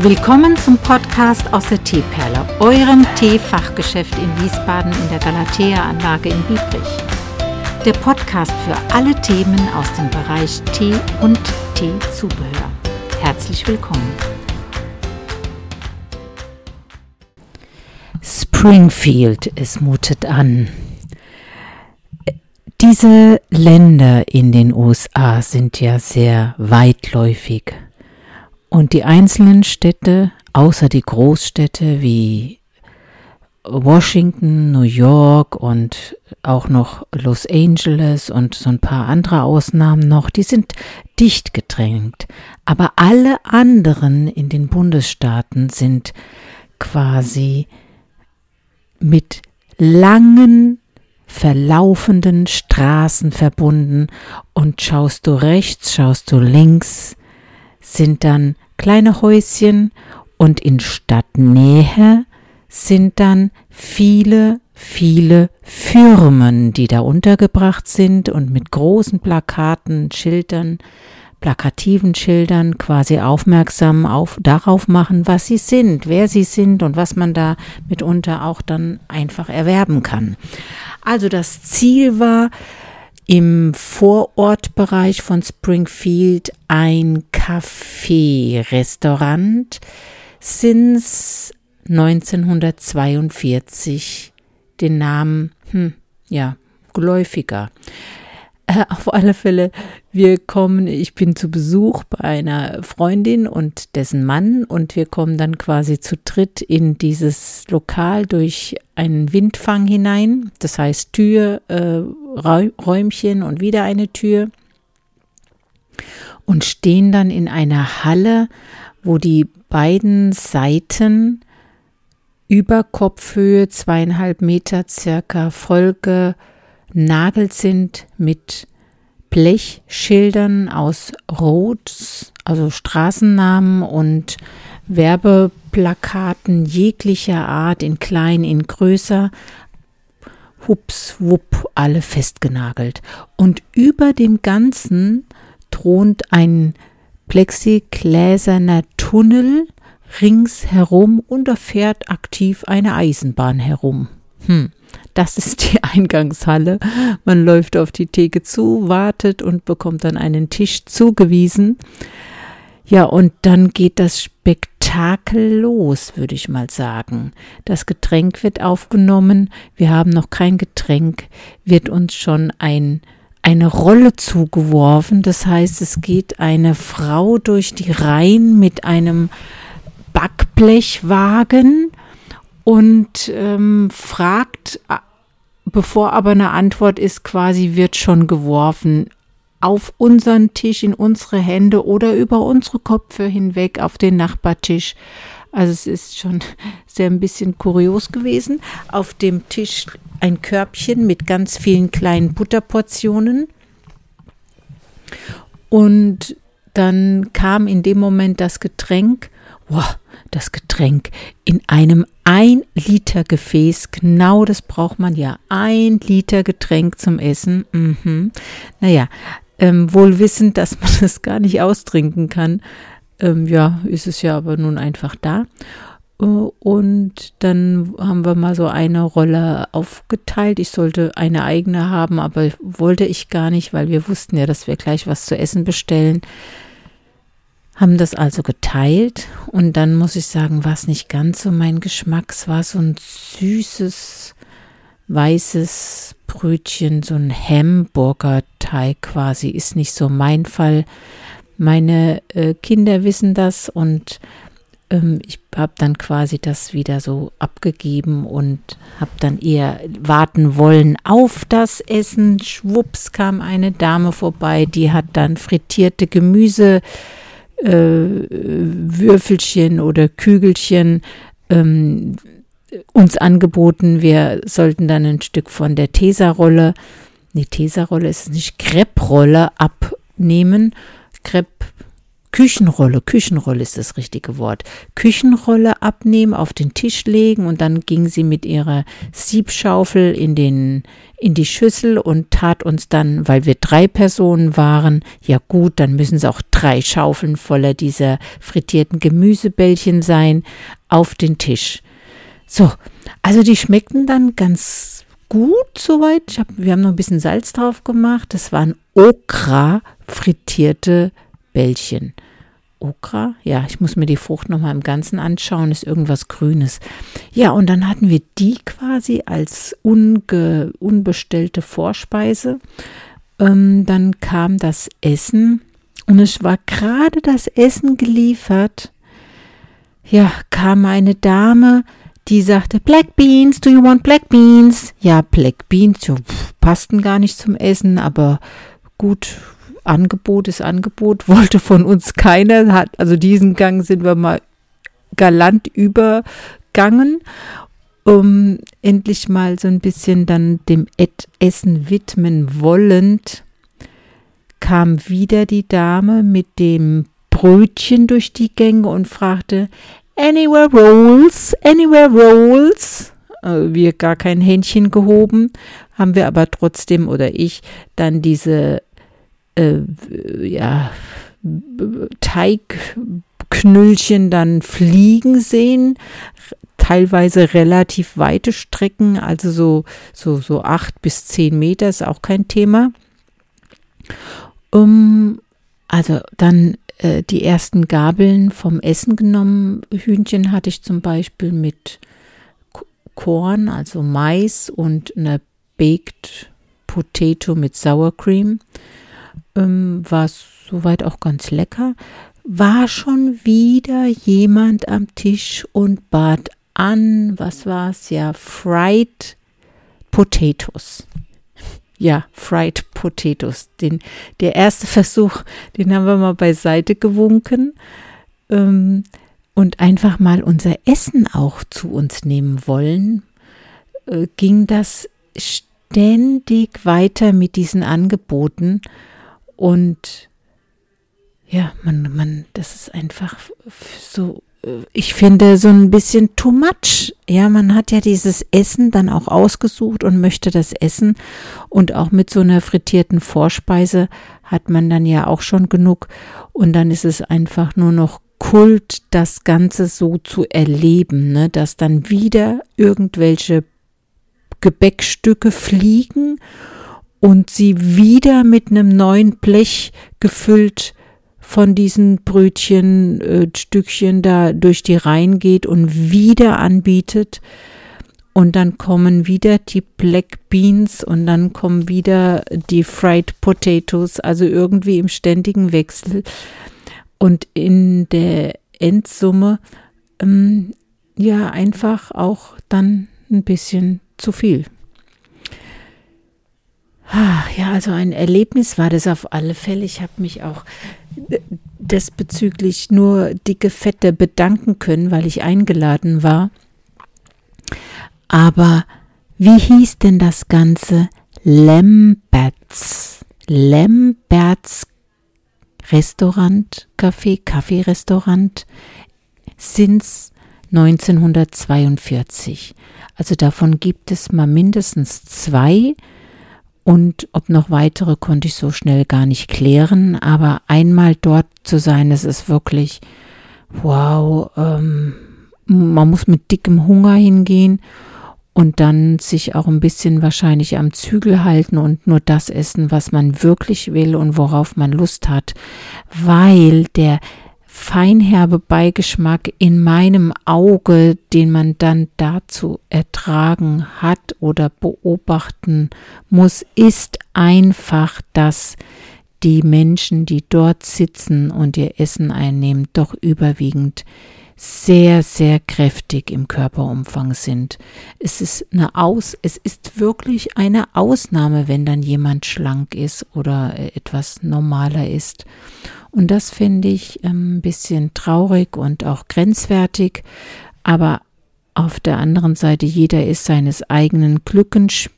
Willkommen zum Podcast aus der Teeperle, eurem Teefachgeschäft in Wiesbaden in der Galatea-Anlage in Biebrich. Der Podcast für alle Themen aus dem Bereich Tee und Teezubehör. Herzlich willkommen. Springfield, es mutet an. Diese Länder in den USA sind ja sehr weitläufig und die einzelnen Städte, außer die Großstädte wie Washington, New York und auch noch Los Angeles und so ein paar andere Ausnahmen noch, die sind dicht gedrängt. Aber alle anderen in den Bundesstaaten sind quasi mit langen verlaufenden Straßen verbunden und schaust du rechts, schaust du links, sind dann kleine Häuschen und in Stadtnähe sind dann viele, viele Firmen, die da untergebracht sind und mit großen Plakaten, Schildern, plakativen Schildern quasi aufmerksam auf, darauf machen, was sie sind, wer sie sind und was man da mitunter auch dann einfach erwerben kann. Also das Ziel war, im Vorortbereich von Springfield ein Café-Restaurant since 1942 den Namen, hm, ja, geläufiger. Äh, auf alle Fälle, wir kommen, ich bin zu Besuch bei einer Freundin und dessen Mann und wir kommen dann quasi zu dritt in dieses Lokal durch einen Windfang hinein. Das heißt Tür, äh, Räumchen und wieder eine Tür und stehen dann in einer Halle, wo die beiden Seiten über Kopfhöhe zweieinhalb Meter circa Folge nagelt sind mit Blechschildern aus Rot, also Straßennamen und Werbeplakaten jeglicher Art, in klein, in größer, hups, wupp, alle festgenagelt. Und über dem Ganzen thront ein plexigläserner Tunnel ringsherum und da fährt aktiv eine Eisenbahn herum. Hm. Das ist die Eingangshalle. Man läuft auf die Theke zu, wartet und bekommt dann einen Tisch zugewiesen. Ja, und dann geht das Spektakel los, würde ich mal sagen. Das Getränk wird aufgenommen. Wir haben noch kein Getränk, wird uns schon ein eine Rolle zugeworfen. Das heißt, es geht eine Frau durch die Reihen mit einem Backblechwagen und ähm, fragt, bevor aber eine Antwort ist, quasi wird schon geworfen auf unseren Tisch, in unsere Hände oder über unsere Köpfe hinweg auf den Nachbartisch. Also es ist schon sehr ein bisschen kurios gewesen. Auf dem Tisch ein Körbchen mit ganz vielen kleinen Butterportionen. Und dann kam in dem Moment das Getränk. Wow, das Getränk in einem 1 Liter Gefäß, genau das braucht man ja, ein Liter Getränk zum Essen. Mhm. Naja, ähm, wohl wissend, dass man das gar nicht austrinken kann, ähm, ja, ist es ja aber nun einfach da. Äh, und dann haben wir mal so eine Rolle aufgeteilt. Ich sollte eine eigene haben, aber wollte ich gar nicht, weil wir wussten ja, dass wir gleich was zu essen bestellen haben das also geteilt und dann muss ich sagen, war es nicht ganz so mein Geschmack. Es war so ein süßes, weißes Brötchen, so ein Hamburger Teig quasi, ist nicht so mein Fall. Meine äh, Kinder wissen das und ähm, ich habe dann quasi das wieder so abgegeben und habe dann eher warten wollen auf das Essen. Schwupps kam eine Dame vorbei, die hat dann frittierte Gemüse äh, Würfelchen oder Kügelchen ähm, uns angeboten. Wir sollten dann ein Stück von der Tesa-Rolle, nee, Tesa-Rolle ist es nicht, Crepe-Rolle abnehmen. Crepe, Küchenrolle, Küchenrolle ist das richtige Wort. Küchenrolle abnehmen, auf den Tisch legen und dann ging sie mit ihrer Siebschaufel in den in die Schüssel und tat uns dann, weil wir drei Personen waren, ja gut, dann müssen es auch drei Schaufeln voller dieser frittierten Gemüsebällchen sein, auf den Tisch. So, also die schmeckten dann ganz gut soweit. Hab, wir haben noch ein bisschen Salz drauf gemacht. Das waren Okra frittierte Bällchen. Okra? Ja, ich muss mir die Frucht nochmal im Ganzen anschauen, ist irgendwas Grünes. Ja, und dann hatten wir die quasi als unge, unbestellte Vorspeise. Ähm, dann kam das Essen und es war gerade das Essen geliefert. Ja, kam eine Dame, die sagte, Black Beans, do you want Black Beans? Ja, Black Beans, ja, passten gar nicht zum Essen, aber gut, Angebot ist Angebot, wollte von uns keiner, hat, also diesen Gang sind wir mal galant übergangen, um endlich mal so ein bisschen dann dem Essen widmen wollend, kam wieder die Dame mit dem Brötchen durch die Gänge und fragte, Anywhere Rolls, Anywhere Rolls. Äh, wir gar kein Händchen gehoben, haben wir aber trotzdem oder ich dann diese äh, ja, Teigknüllchen dann fliegen sehen, teilweise relativ weite Strecken, also so, so, so acht bis zehn Meter ist auch kein Thema. Um, also dann äh, die ersten Gabeln vom Essen genommen. Hühnchen hatte ich zum Beispiel mit Korn, also Mais und einer Baked Potato mit Sour Cream ähm, war soweit auch ganz lecker, war schon wieder jemand am Tisch und bat an, was war es ja, Fried Potatoes. Ja, Fried Potatoes. Den, der erste Versuch, den haben wir mal beiseite gewunken ähm, und einfach mal unser Essen auch zu uns nehmen wollen, äh, ging das ständig weiter mit diesen Angeboten und ja, man, man, das ist einfach so, äh, ich finde so ein bisschen too much. Ja, man hat ja dieses Essen dann auch ausgesucht und möchte das essen. Und auch mit so einer frittierten Vorspeise hat man dann ja auch schon genug. Und dann ist es einfach nur noch Kult, das Ganze so zu erleben, ne? dass dann wieder irgendwelche Gebäckstücke fliegen und sie wieder mit einem neuen Blech gefüllt von diesen Brötchen, äh, Stückchen da durch die Reihen geht und wieder anbietet. Und dann kommen wieder die Black Beans und dann kommen wieder die Fried Potatoes, also irgendwie im ständigen Wechsel. Und in der Endsumme, ähm, ja, einfach auch dann ein bisschen zu viel. Ja, also ein Erlebnis war das auf alle Fälle. Ich habe mich auch desbezüglich nur dicke Fette bedanken können, weil ich eingeladen war. Aber wie hieß denn das Ganze? Lamberts. Lamberts Restaurant, Café, Kaffeerestaurant since 1942. Also davon gibt es mal mindestens zwei und ob noch weitere konnte ich so schnell gar nicht klären. Aber einmal dort zu sein, das ist wirklich, wow, ähm, man muss mit dickem Hunger hingehen und dann sich auch ein bisschen wahrscheinlich am Zügel halten und nur das essen, was man wirklich will und worauf man Lust hat, weil der feinherbe Beigeschmack in meinem Auge, den man dann dazu ertragen hat oder beobachten muss, ist einfach, dass die Menschen, die dort sitzen und ihr Essen einnehmen, doch überwiegend sehr, sehr kräftig im Körperumfang sind. Es ist eine Aus, es ist wirklich eine Ausnahme, wenn dann jemand schlank ist oder etwas normaler ist. Und das finde ich ähm, ein bisschen traurig und auch grenzwertig. Aber auf der anderen Seite, jeder ist seines eigenen Glückes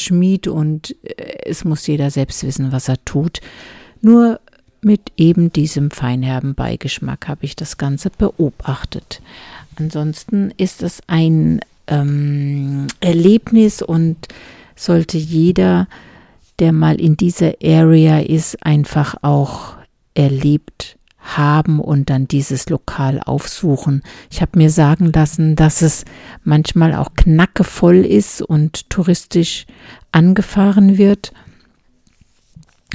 Schmied und äh, es muss jeder selbst wissen, was er tut. Nur mit eben diesem feinherben Beigeschmack habe ich das Ganze beobachtet. Ansonsten ist es ein ähm, Erlebnis und sollte jeder, der mal in dieser Area ist, einfach auch erlebt haben und dann dieses Lokal aufsuchen. Ich habe mir sagen lassen, dass es manchmal auch knackevoll ist und touristisch angefahren wird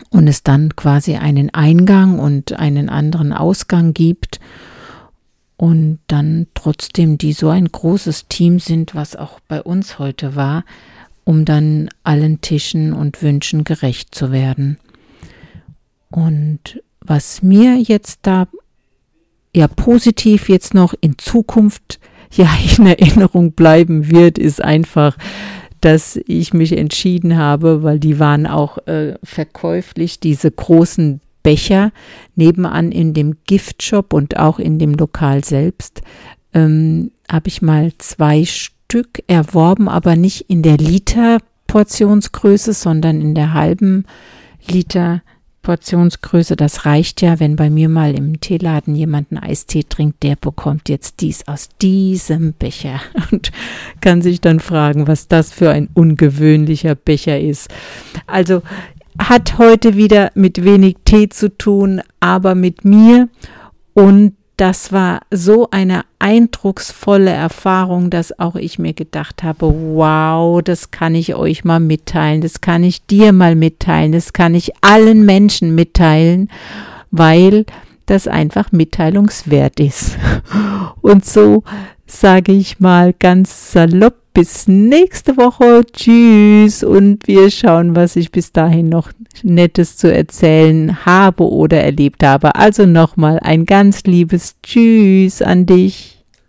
und es dann quasi einen Eingang und einen anderen Ausgang gibt und dann trotzdem die so ein großes Team sind, was auch bei uns heute war, um dann allen Tischen und Wünschen gerecht zu werden. Und was mir jetzt da ja positiv jetzt noch in Zukunft ja in Erinnerung bleiben wird, ist einfach, dass ich mich entschieden habe, weil die waren auch äh, verkäuflich, diese großen Becher nebenan in dem Giftshop und auch in dem Lokal selbst, ähm, habe ich mal zwei Stück erworben, aber nicht in der Liter Portionsgröße, sondern in der halben Liter Portionsgröße, das reicht ja, wenn bei mir mal im Teeladen jemand einen Eistee trinkt, der bekommt jetzt dies aus diesem Becher und kann sich dann fragen, was das für ein ungewöhnlicher Becher ist. Also hat heute wieder mit wenig Tee zu tun, aber mit mir und das war so eine eindrucksvolle Erfahrung, dass auch ich mir gedacht habe, wow, das kann ich euch mal mitteilen, das kann ich dir mal mitteilen, das kann ich allen Menschen mitteilen, weil das einfach mitteilungswert ist. Und so sage ich mal ganz salopp bis nächste Woche. Tschüss. Und wir schauen, was ich bis dahin noch Nettes zu erzählen habe oder erlebt habe. Also nochmal ein ganz liebes Tschüss an dich.